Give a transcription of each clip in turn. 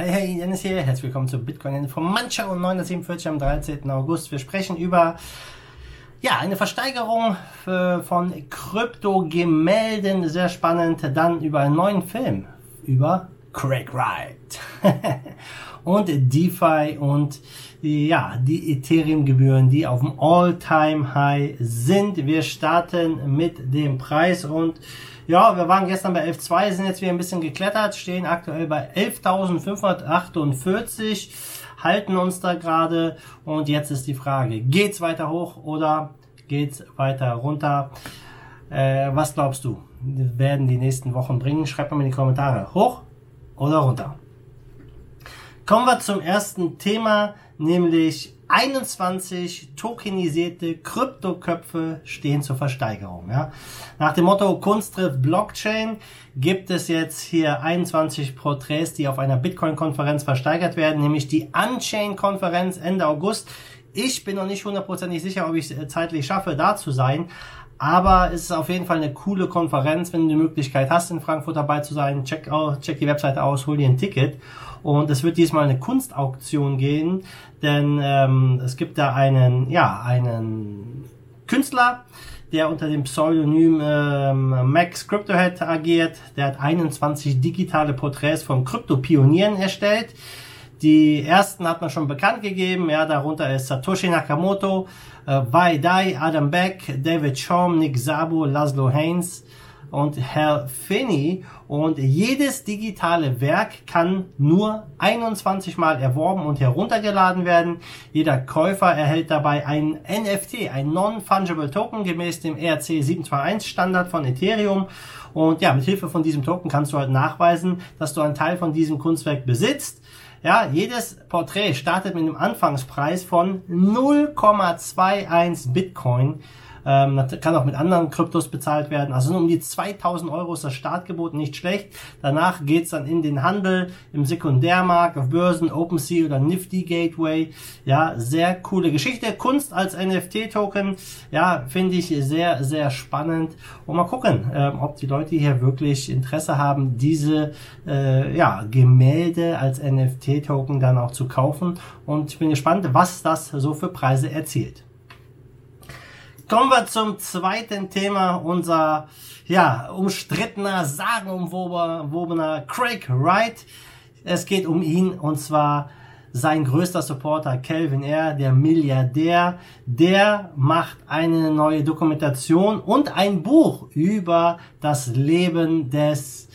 Hey, hey, Dennis hier. Herzlich willkommen zu Bitcoin Info Mancha und 947 am 13. August. Wir sprechen über ja, eine Versteigerung äh, von Krypto-Gemälden. Sehr spannend. Dann über einen neuen Film. Über Craig Wright. und DeFi und ja, die Ethereum-Gebühren, die auf dem All-Time-High sind. Wir starten mit dem Preis und ja, wir waren gestern bei 11.2, sind jetzt wieder ein bisschen geklettert, stehen aktuell bei 11.548, halten uns da gerade und jetzt ist die Frage, geht's weiter hoch oder geht's weiter runter? Äh, was glaubst du, werden die nächsten Wochen bringen? Schreibt mal in die Kommentare, hoch oder runter? Kommen wir zum ersten Thema, nämlich 21 tokenisierte Kryptoköpfe stehen zur Versteigerung. Ja. Nach dem Motto Kunst trifft Blockchain gibt es jetzt hier 21 Porträts, die auf einer Bitcoin-Konferenz versteigert werden, nämlich die Unchain-Konferenz Ende August. Ich bin noch nicht hundertprozentig sicher, ob ich es zeitlich schaffe, da zu sein. Aber es ist auf jeden Fall eine coole Konferenz, wenn du die Möglichkeit hast, in Frankfurt dabei zu sein. Check, check die Webseite aus, hol dir ein Ticket. Und es wird diesmal eine Kunstauktion gehen, denn ähm, es gibt da einen, ja, einen Künstler, der unter dem Pseudonym ähm, Max Cryptohead agiert. Der hat 21 digitale Porträts von Krypto-Pionieren erstellt. Die ersten hat man schon bekannt gegeben, ja, darunter ist Satoshi Nakamoto, äh, Wai Dai, Adam Beck, David Chaum, Nick Szabo, Laszlo Haynes, und Herr Finney und jedes digitale Werk kann nur 21 Mal erworben und heruntergeladen werden. Jeder Käufer erhält dabei ein NFT, ein Non-Fungible Token gemäß dem ERC 721 Standard von Ethereum. Und ja, mit Hilfe von diesem Token kannst du halt nachweisen, dass du einen Teil von diesem Kunstwerk besitzt. Ja, jedes Porträt startet mit einem Anfangspreis von 0,21 Bitcoin. Ähm, kann auch mit anderen Kryptos bezahlt werden. Also um die 2000 Euro ist das Startgebot nicht schlecht. Danach geht's dann in den Handel, im Sekundärmarkt, auf Börsen, OpenSea oder Nifty Gateway. Ja, sehr coole Geschichte. Kunst als NFT-Token, ja, finde ich sehr, sehr spannend. Und mal gucken, ähm, ob die Leute hier wirklich Interesse haben, diese äh, ja, Gemälde als NFT-Token dann auch zu kaufen. Und ich bin gespannt, was das so für Preise erzielt. Kommen wir zum zweiten Thema, unser ja, umstrittener, sagenumwobener Craig Wright. Es geht um ihn und zwar sein größter Supporter Calvin R., der Milliardär, der macht eine neue Dokumentation und ein Buch über das Leben des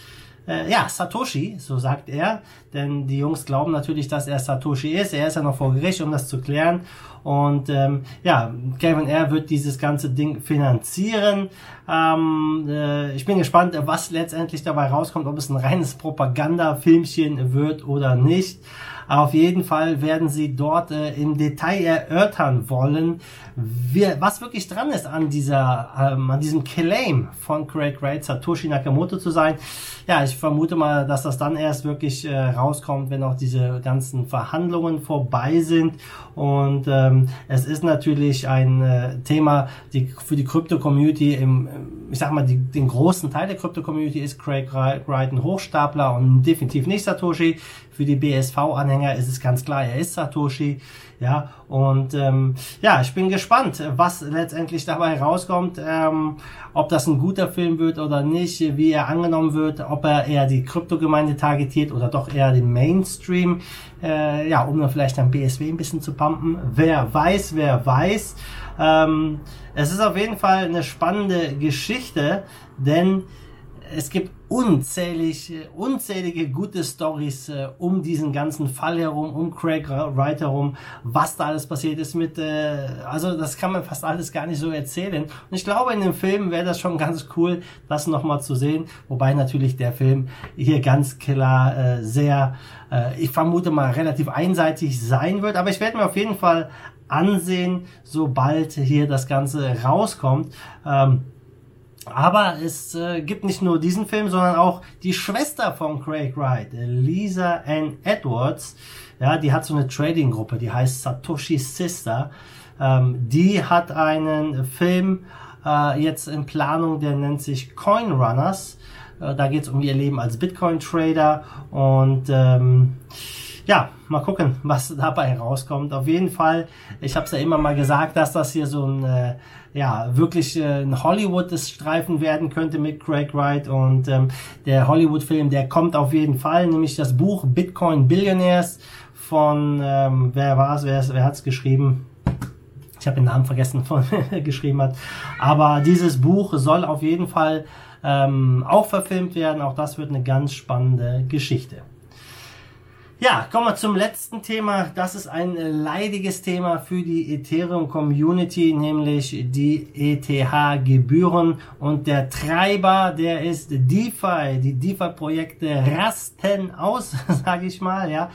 äh, ja, Satoshi, so sagt er, denn die Jungs glauben natürlich, dass er Satoshi ist. Er ist ja noch vor Gericht, um das zu klären. Und ähm, ja, Kevin R. wird dieses ganze Ding finanzieren. Ähm, äh, ich bin gespannt, was letztendlich dabei rauskommt, ob es ein reines Propaganda-Filmchen wird oder nicht. Auf jeden Fall werden sie dort äh, im Detail erörtern wollen, wie, was wirklich dran ist an dieser, ähm, an diesem Claim von Craig Wright, Satoshi Nakamoto zu sein. Ja, ich vermute mal, dass das dann erst wirklich äh, rauskommt, wenn auch diese ganzen Verhandlungen vorbei sind. Und ähm, es ist natürlich ein äh, Thema, die für die Krypto-Community im, ich sag mal, die, den großen Teil der Krypto-Community ist Craig Wright ein Hochstapler und definitiv nicht Satoshi. Für die BSV-Anhänger ist es ganz klar, er ist Satoshi. Ja, und ähm, ja, ich bin gespannt, was letztendlich dabei rauskommt, ähm, ob das ein guter Film wird oder nicht, wie er angenommen wird, ob er eher die Kryptogemeinde targetiert oder doch eher den Mainstream, äh, ja, um dann vielleicht am BSW ein bisschen zu pumpen. Wer weiß, wer weiß. Ähm, es ist auf jeden Fall eine spannende Geschichte, denn es gibt unzählige, unzählige gute Stories äh, um diesen ganzen Fall herum, um Craig Wright herum, was da alles passiert ist mit, äh, also das kann man fast alles gar nicht so erzählen. Und ich glaube, in dem Film wäre das schon ganz cool, das nochmal zu sehen, wobei natürlich der Film hier ganz klar äh, sehr, äh, ich vermute mal, relativ einseitig sein wird, aber ich werde mir auf jeden Fall ansehen, sobald hier das Ganze rauskommt. Ähm, aber es äh, gibt nicht nur diesen Film, sondern auch die Schwester von Craig Wright, Lisa Ann Edwards. Ja, die hat so eine Trading-Gruppe, die heißt Satoshi Sister. Ähm, die hat einen Film äh, jetzt in Planung, der nennt sich Coin Runners. Äh, da geht es um ihr Leben als Bitcoin-Trader und ähm, ja, mal gucken, was dabei rauskommt. Auf jeden Fall, ich habe es ja immer mal gesagt, dass das hier so ein äh, ja wirklich äh, ein Hollywood-Streifen werden könnte mit Craig Wright und ähm, der Hollywood-Film, der kommt auf jeden Fall, nämlich das Buch Bitcoin Billionaires von ähm, wer war es, wer, wer hat es geschrieben? Ich habe den Namen vergessen, von geschrieben hat. Aber dieses Buch soll auf jeden Fall ähm, auch verfilmt werden. Auch das wird eine ganz spannende Geschichte. Ja, kommen wir zum letzten Thema. Das ist ein leidiges Thema für die Ethereum Community, nämlich die ETH-Gebühren. Und der Treiber, der ist DeFi. Die DeFi-Projekte rasten aus, sage ich mal, ja.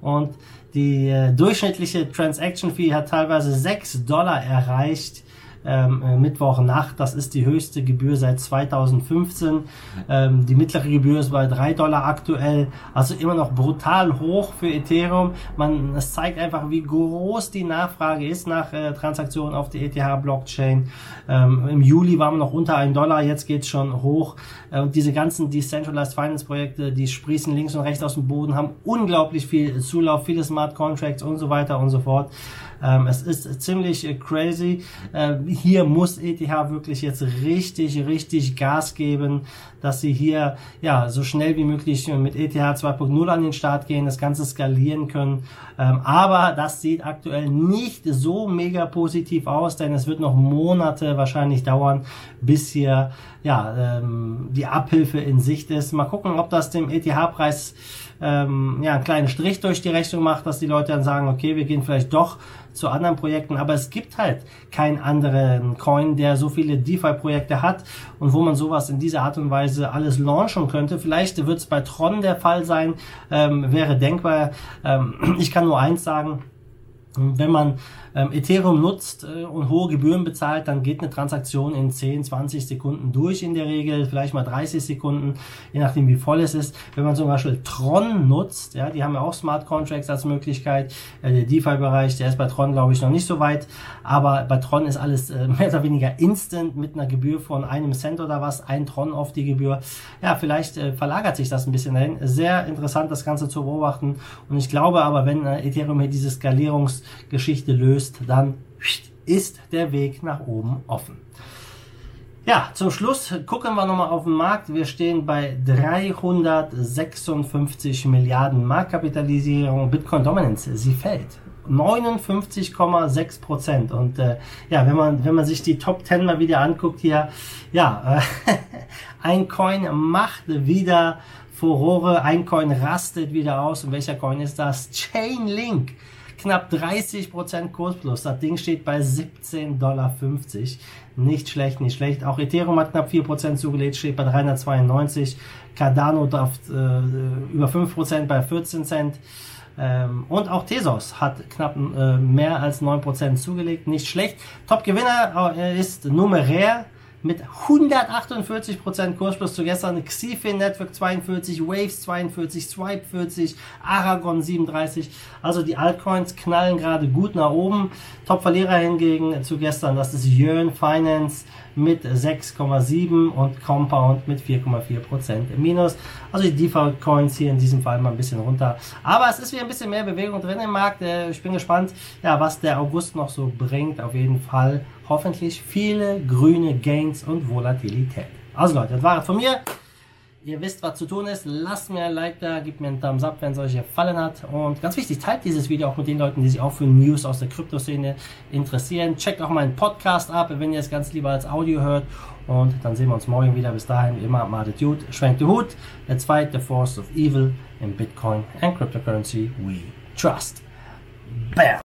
Und die äh, durchschnittliche Transaction Fee hat teilweise 6 Dollar erreicht ähm, äh, Mittwochnacht. Das ist die höchste Gebühr seit 2015. Ähm, die mittlere Gebühr ist bei 3 Dollar aktuell. Also immer noch brutal hoch für Ethereum. Man, es zeigt einfach, wie groß die Nachfrage ist nach äh, Transaktionen auf der ETH-Blockchain. Ähm, Im Juli waren wir noch unter 1 Dollar, jetzt geht's schon hoch. Äh, und diese ganzen Decentralized Finance Projekte, die sprießen links und rechts aus dem Boden, haben unglaublich viel Zulauf, viele Smart Contracts und so weiter und so fort. Ähm, es ist ziemlich äh, crazy. Äh, hier muss ETH wirklich jetzt richtig, richtig Gas geben, dass sie hier ja so schnell wie möglich mit ETH 2.0 an den Start gehen, das Ganze skalieren können. Ähm, aber das sieht aktuell nicht so mega positiv aus, denn es wird noch Monate wahrscheinlich dauern, bis hier ja ähm, die Abhilfe in Sicht ist. Mal gucken, ob das dem ETH-Preis ähm, ja, einen kleinen Strich durch die Rechnung macht, dass die Leute dann sagen, okay, wir gehen vielleicht doch zu anderen Projekten, aber es gibt halt keinen anderen Coin, der so viele DeFi-Projekte hat und wo man sowas in dieser Art und Weise alles launchen könnte. Vielleicht wird es bei Tron der Fall sein, ähm, wäre denkbar. Ähm, ich kann nur eins sagen, wenn man ähm, Ethereum nutzt äh, und hohe Gebühren bezahlt, dann geht eine Transaktion in 10, 20 Sekunden durch in der Regel, vielleicht mal 30 Sekunden, je nachdem wie voll es ist. Wenn man zum Beispiel Tron nutzt, ja, die haben ja auch Smart Contracts als Möglichkeit, äh, der DeFi-Bereich, der ist bei Tron glaube ich noch nicht so weit, aber bei Tron ist alles äh, mehr oder weniger instant mit einer Gebühr von einem Cent oder was, ein Tron auf die Gebühr. Ja, vielleicht äh, verlagert sich das ein bisschen dahin. Sehr interessant das Ganze zu beobachten und ich glaube aber, wenn äh, Ethereum hier diese Skalierungsgeschichte löst, löst, dann ist der Weg nach oben offen. Ja, zum Schluss gucken wir nochmal auf den Markt. Wir stehen bei 356 Milliarden Marktkapitalisierung. Bitcoin Dominance, sie fällt. 59,6 Prozent. Und äh, ja, wenn man, wenn man sich die Top 10 mal wieder anguckt hier, ja, äh, ein Coin macht wieder Furore, ein Coin rastet wieder aus. Und welcher Coin ist das? Chainlink knapp 30% Kurs plus. Das Ding steht bei 17,50 Dollar. Nicht schlecht, nicht schlecht. Auch Ethereum hat knapp 4% zugelegt, steht bei 392. Cardano darf äh, über 5% bei 14 Cent. Ähm, und auch Tesos hat knapp äh, mehr als 9% zugelegt. Nicht schlecht. Top-Gewinner äh, ist Numeräre mit 148% Kursplus zu gestern, Xifin Network 42, Waves 42, Swipe 40, Aragon 37. Also die Altcoins knallen gerade gut nach oben. Top-Verlierer hingegen zu gestern, das ist Yearn Finance mit 6,7 und Compound mit 4,4% im Minus. Also die DeFi-Coins hier in diesem Fall mal ein bisschen runter. Aber es ist wieder ein bisschen mehr Bewegung drin im Markt. Äh, ich bin gespannt, ja, was der August noch so bringt. Auf jeden Fall hoffentlich viele grüne Gains und Volatilität. Also Leute, das war es von mir. Ihr wisst, was zu tun ist. Lasst mir ein Like da, gebt mir einen Thumbs up, wenn es euch gefallen hat. Und ganz wichtig, teilt dieses Video auch mit den Leuten, die sich auch für News aus der Kryptoszene interessieren. Checkt auch meinen Podcast ab, wenn ihr es ganz lieber als Audio hört. Und dann sehen wir uns morgen wieder. Bis dahin, wie immer, madet gut, schwenkt den Hut. Let's fight the force of evil in Bitcoin and cryptocurrency we trust. Bam!